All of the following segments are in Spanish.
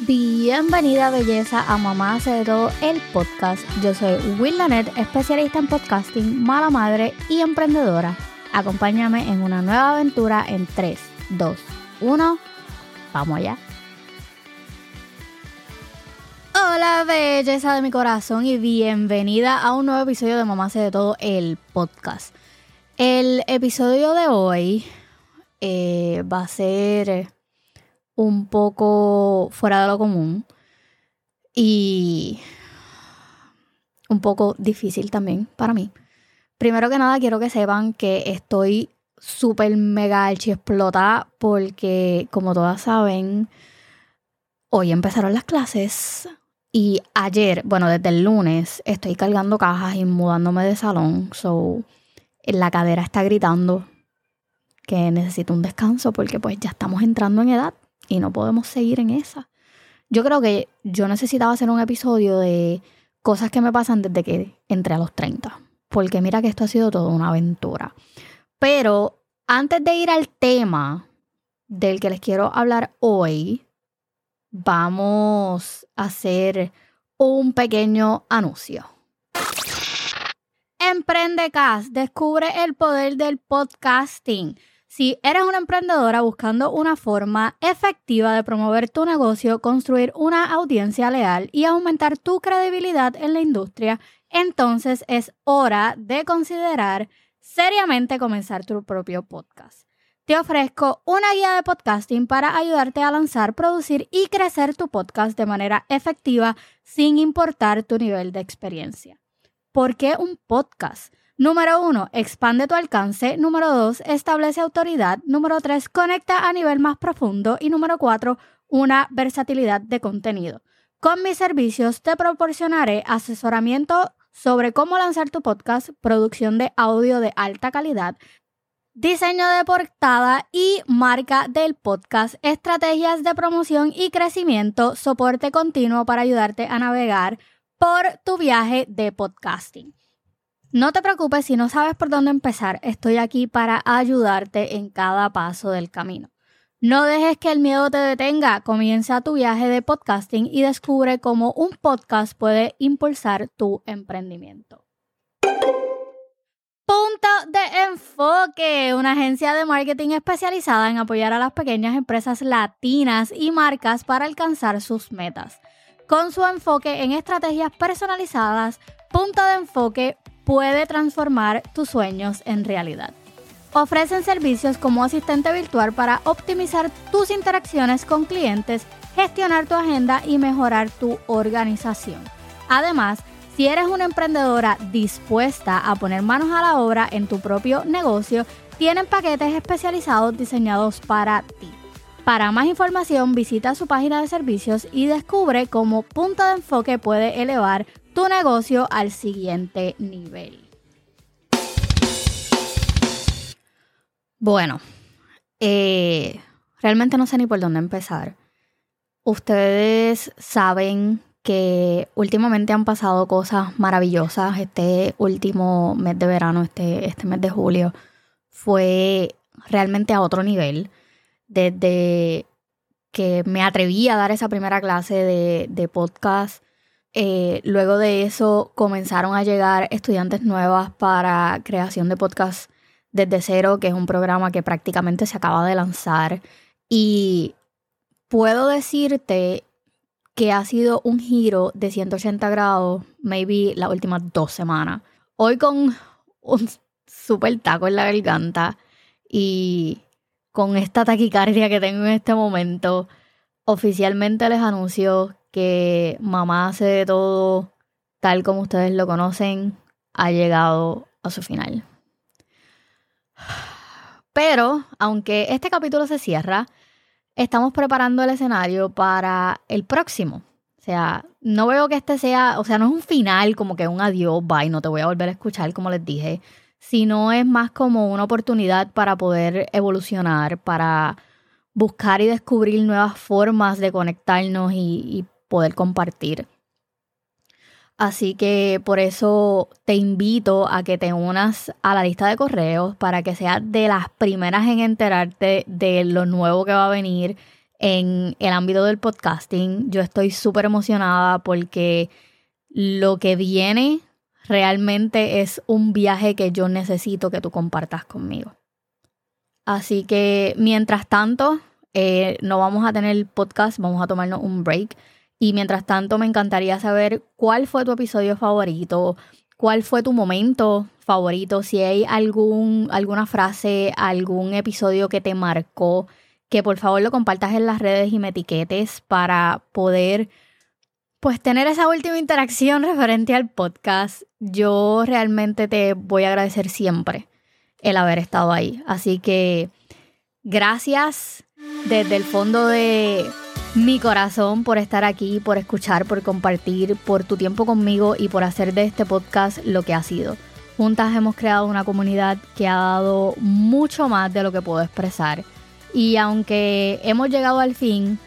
Bienvenida belleza a Mamá hace de todo el podcast. Yo soy Will Lanet, especialista en podcasting, mala madre y emprendedora. Acompáñame en una nueva aventura en 3, 2, 1. Vamos allá. Hola belleza de mi corazón y bienvenida a un nuevo episodio de Mamá hace de todo el podcast. El episodio de hoy eh, va a ser un poco fuera de lo común y un poco difícil también para mí. Primero que nada quiero que sepan que estoy súper mega archi explotada porque como todas saben, hoy empezaron las clases y ayer, bueno, desde el lunes estoy cargando cajas y mudándome de salón, so la cadera está gritando que necesito un descanso porque pues ya estamos entrando en edad y no podemos seguir en esa. Yo creo que yo necesitaba hacer un episodio de cosas que me pasan desde que entré a los 30, porque mira que esto ha sido toda una aventura. Pero antes de ir al tema del que les quiero hablar hoy, vamos a hacer un pequeño anuncio. Emprende Cast, descubre el poder del podcasting. Si eres una emprendedora buscando una forma efectiva de promover tu negocio, construir una audiencia leal y aumentar tu credibilidad en la industria, entonces es hora de considerar seriamente comenzar tu propio podcast. Te ofrezco una guía de podcasting para ayudarte a lanzar, producir y crecer tu podcast de manera efectiva sin importar tu nivel de experiencia. ¿Por qué un podcast? Número uno, expande tu alcance. Número dos, establece autoridad. Número tres, conecta a nivel más profundo. Y número cuatro, una versatilidad de contenido. Con mis servicios te proporcionaré asesoramiento sobre cómo lanzar tu podcast, producción de audio de alta calidad, diseño de portada y marca del podcast, estrategias de promoción y crecimiento, soporte continuo para ayudarte a navegar por tu viaje de podcasting. No te preocupes si no sabes por dónde empezar, estoy aquí para ayudarte en cada paso del camino. No dejes que el miedo te detenga, comienza tu viaje de podcasting y descubre cómo un podcast puede impulsar tu emprendimiento. Punto de enfoque, una agencia de marketing especializada en apoyar a las pequeñas empresas latinas y marcas para alcanzar sus metas. Con su enfoque en estrategias personalizadas, Punto de Enfoque puede transformar tus sueños en realidad. Ofrecen servicios como asistente virtual para optimizar tus interacciones con clientes, gestionar tu agenda y mejorar tu organización. Además, si eres una emprendedora dispuesta a poner manos a la obra en tu propio negocio, tienen paquetes especializados diseñados para ti. Para más información visita su página de servicios y descubre cómo Punto de Enfoque puede elevar tu negocio al siguiente nivel. Bueno, eh, realmente no sé ni por dónde empezar. Ustedes saben que últimamente han pasado cosas maravillosas. Este último mes de verano, este, este mes de julio, fue realmente a otro nivel. Desde que me atreví a dar esa primera clase de, de podcast eh, luego de eso comenzaron a llegar estudiantes nuevas para creación de podcast desde cero, que es un programa que prácticamente se acaba de lanzar. Y puedo decirte que ha sido un giro de 180 grados, maybe las últimas dos semanas. Hoy con un super taco en la garganta y con esta taquicardia que tengo en este momento, oficialmente les anuncio que mamá hace de todo tal como ustedes lo conocen, ha llegado a su final. Pero, aunque este capítulo se cierra, estamos preparando el escenario para el próximo. O sea, no veo que este sea, o sea, no es un final como que un adiós, bye, no te voy a volver a escuchar como les dije, sino es más como una oportunidad para poder evolucionar, para buscar y descubrir nuevas formas de conectarnos y, poder compartir. Así que por eso te invito a que te unas a la lista de correos para que seas de las primeras en enterarte de lo nuevo que va a venir en el ámbito del podcasting. Yo estoy súper emocionada porque lo que viene realmente es un viaje que yo necesito que tú compartas conmigo. Así que mientras tanto, eh, no vamos a tener podcast, vamos a tomarnos un break. Y mientras tanto, me encantaría saber cuál fue tu episodio favorito, cuál fue tu momento favorito, si hay algún, alguna frase, algún episodio que te marcó, que por favor lo compartas en las redes y me etiquetes para poder pues tener esa última interacción referente al podcast. Yo realmente te voy a agradecer siempre el haber estado ahí. Así que gracias desde el fondo de mi corazón por estar aquí, por escuchar, por compartir, por tu tiempo conmigo y por hacer de este podcast lo que ha sido. Juntas hemos creado una comunidad que ha dado mucho más de lo que puedo expresar. Y aunque hemos llegado al fin,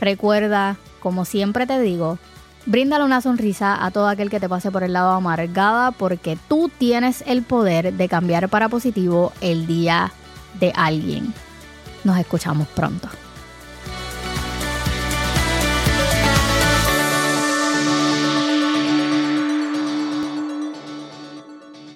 recuerda, como siempre te digo, bríndale una sonrisa a todo aquel que te pase por el lado amargada porque tú tienes el poder de cambiar para positivo el día de alguien. Nos escuchamos pronto.